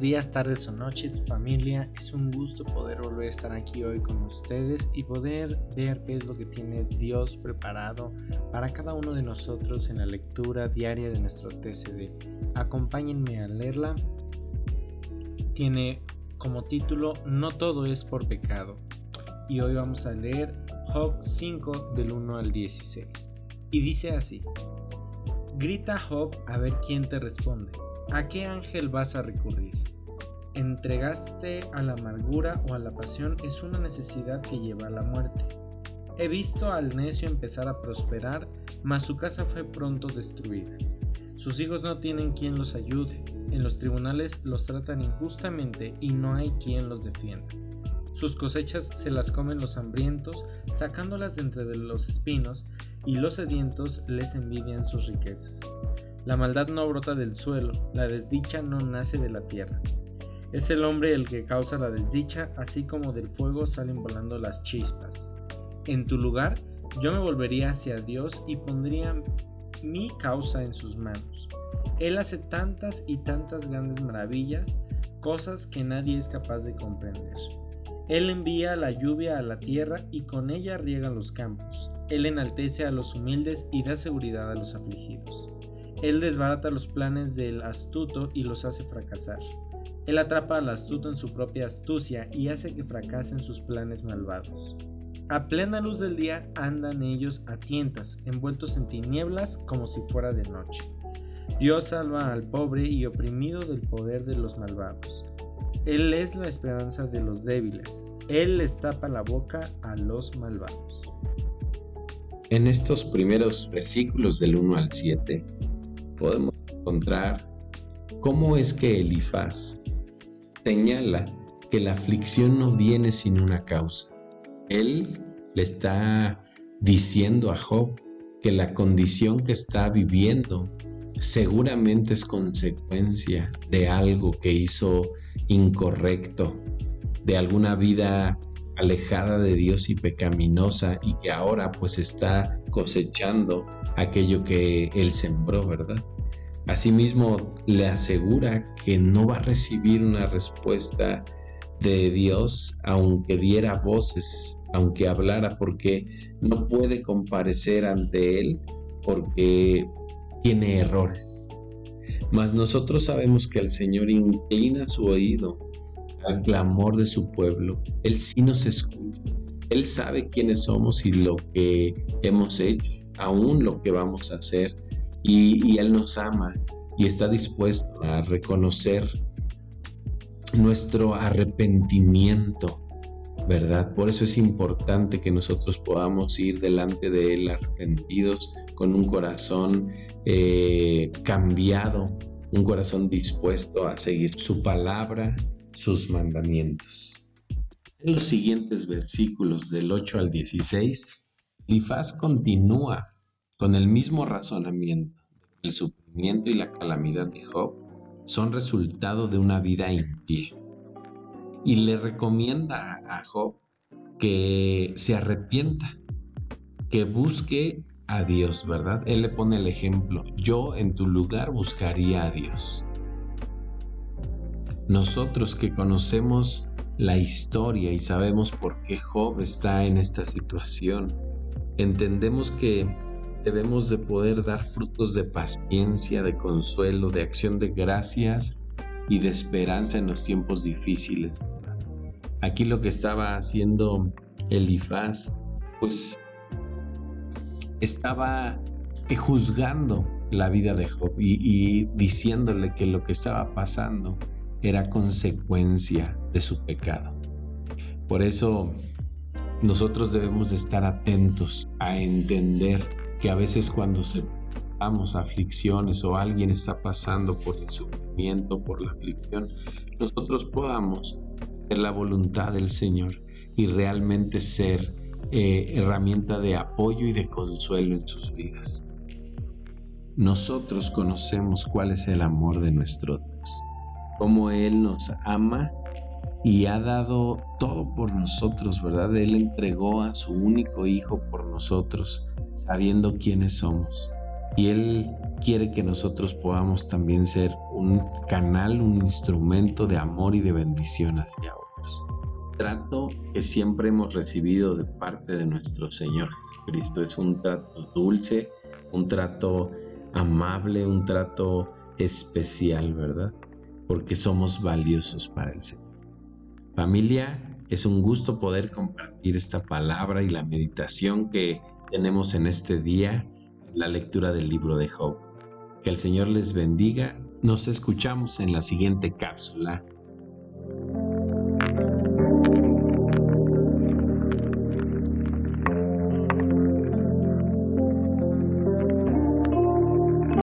días, tardes o noches, familia. Es un gusto poder volver a estar aquí hoy con ustedes y poder ver qué es lo que tiene Dios preparado para cada uno de nosotros en la lectura diaria de nuestro TCD. Acompáñenme a leerla. Tiene como título No todo es por pecado. Y hoy vamos a leer Job 5 del 1 al 16. Y dice así. Grita Job a ver quién te responde. ¿A qué ángel vas a recurrir? Entregaste a la amargura o a la pasión es una necesidad que lleva a la muerte. He visto al necio empezar a prosperar, mas su casa fue pronto destruida. Sus hijos no tienen quien los ayude, en los tribunales los tratan injustamente y no hay quien los defienda. Sus cosechas se las comen los hambrientos, sacándolas de entre los espinos, y los sedientos les envidian sus riquezas. La maldad no brota del suelo, la desdicha no nace de la tierra. Es el hombre el que causa la desdicha, así como del fuego salen volando las chispas. En tu lugar, yo me volvería hacia Dios y pondría mi causa en sus manos. Él hace tantas y tantas grandes maravillas, cosas que nadie es capaz de comprender. Él envía la lluvia a la tierra y con ella riega los campos. Él enaltece a los humildes y da seguridad a los afligidos. Él desbarata los planes del astuto y los hace fracasar. Él atrapa al astuto en su propia astucia y hace que fracasen sus planes malvados. A plena luz del día andan ellos a tientas, envueltos en tinieblas como si fuera de noche. Dios salva al pobre y oprimido del poder de los malvados. Él es la esperanza de los débiles. Él les tapa la boca a los malvados. En estos primeros versículos del 1 al 7, podemos encontrar cómo es que Elifaz señala que la aflicción no viene sin una causa. Él le está diciendo a Job que la condición que está viviendo seguramente es consecuencia de algo que hizo incorrecto, de alguna vida alejada de Dios y pecaminosa y que ahora pues está cosechando aquello que él sembró, ¿verdad? Asimismo, le asegura que no va a recibir una respuesta de Dios, aunque diera voces, aunque hablara, porque no puede comparecer ante Él, porque tiene errores. Mas nosotros sabemos que el Señor inclina su oído al clamor de su pueblo. Él sí nos escucha. Él sabe quiénes somos y lo que hemos hecho, aún lo que vamos a hacer y, Él nos ama y está dispuesto a reconocer nuestro arrepentimiento, ¿verdad? Por eso es importante que nosotros podamos ir delante de Él arrepentidos, con un corazón eh, cambiado, un corazón dispuesto a seguir su palabra, sus mandamientos. En los siguientes versículos del 8 al 16, Lifaz continúa con el mismo razonamiento. El sufrimiento y la calamidad de Job son resultado de una vida impía. Y le recomienda a Job que se arrepienta, que busque a Dios, ¿verdad? Él le pone el ejemplo, yo en tu lugar buscaría a Dios. Nosotros que conocemos la historia y sabemos por qué Job está en esta situación, entendemos que debemos de poder dar frutos de paciencia, de consuelo, de acción de gracias y de esperanza en los tiempos difíciles. Aquí lo que estaba haciendo Elifaz, pues estaba juzgando la vida de Job y, y diciéndole que lo que estaba pasando era consecuencia de su pecado. Por eso nosotros debemos de estar atentos a entender que a veces cuando se aflicciones o alguien está pasando por el sufrimiento, por la aflicción, nosotros podamos hacer la voluntad del Señor y realmente ser eh, herramienta de apoyo y de consuelo en sus vidas. Nosotros conocemos cuál es el amor de nuestro Dios, cómo Él nos ama y ha dado todo por nosotros, ¿verdad? Él entregó a su único Hijo por nosotros sabiendo quiénes somos. y Él quiere que nosotros podamos también ser un canal, un instrumento de amor y de bendición hacia otros. Trato que siempre hemos recibido de parte de nuestro Señor Jesucristo es un trato dulce, un trato amable, un trato especial, ¿verdad? Porque somos valiosos para el Señor. Familia, es un gusto poder compartir esta palabra y la meditación que tenemos en este día, la lectura del libro de Job. Que el Señor les bendiga. Nos escuchamos en la siguiente cápsula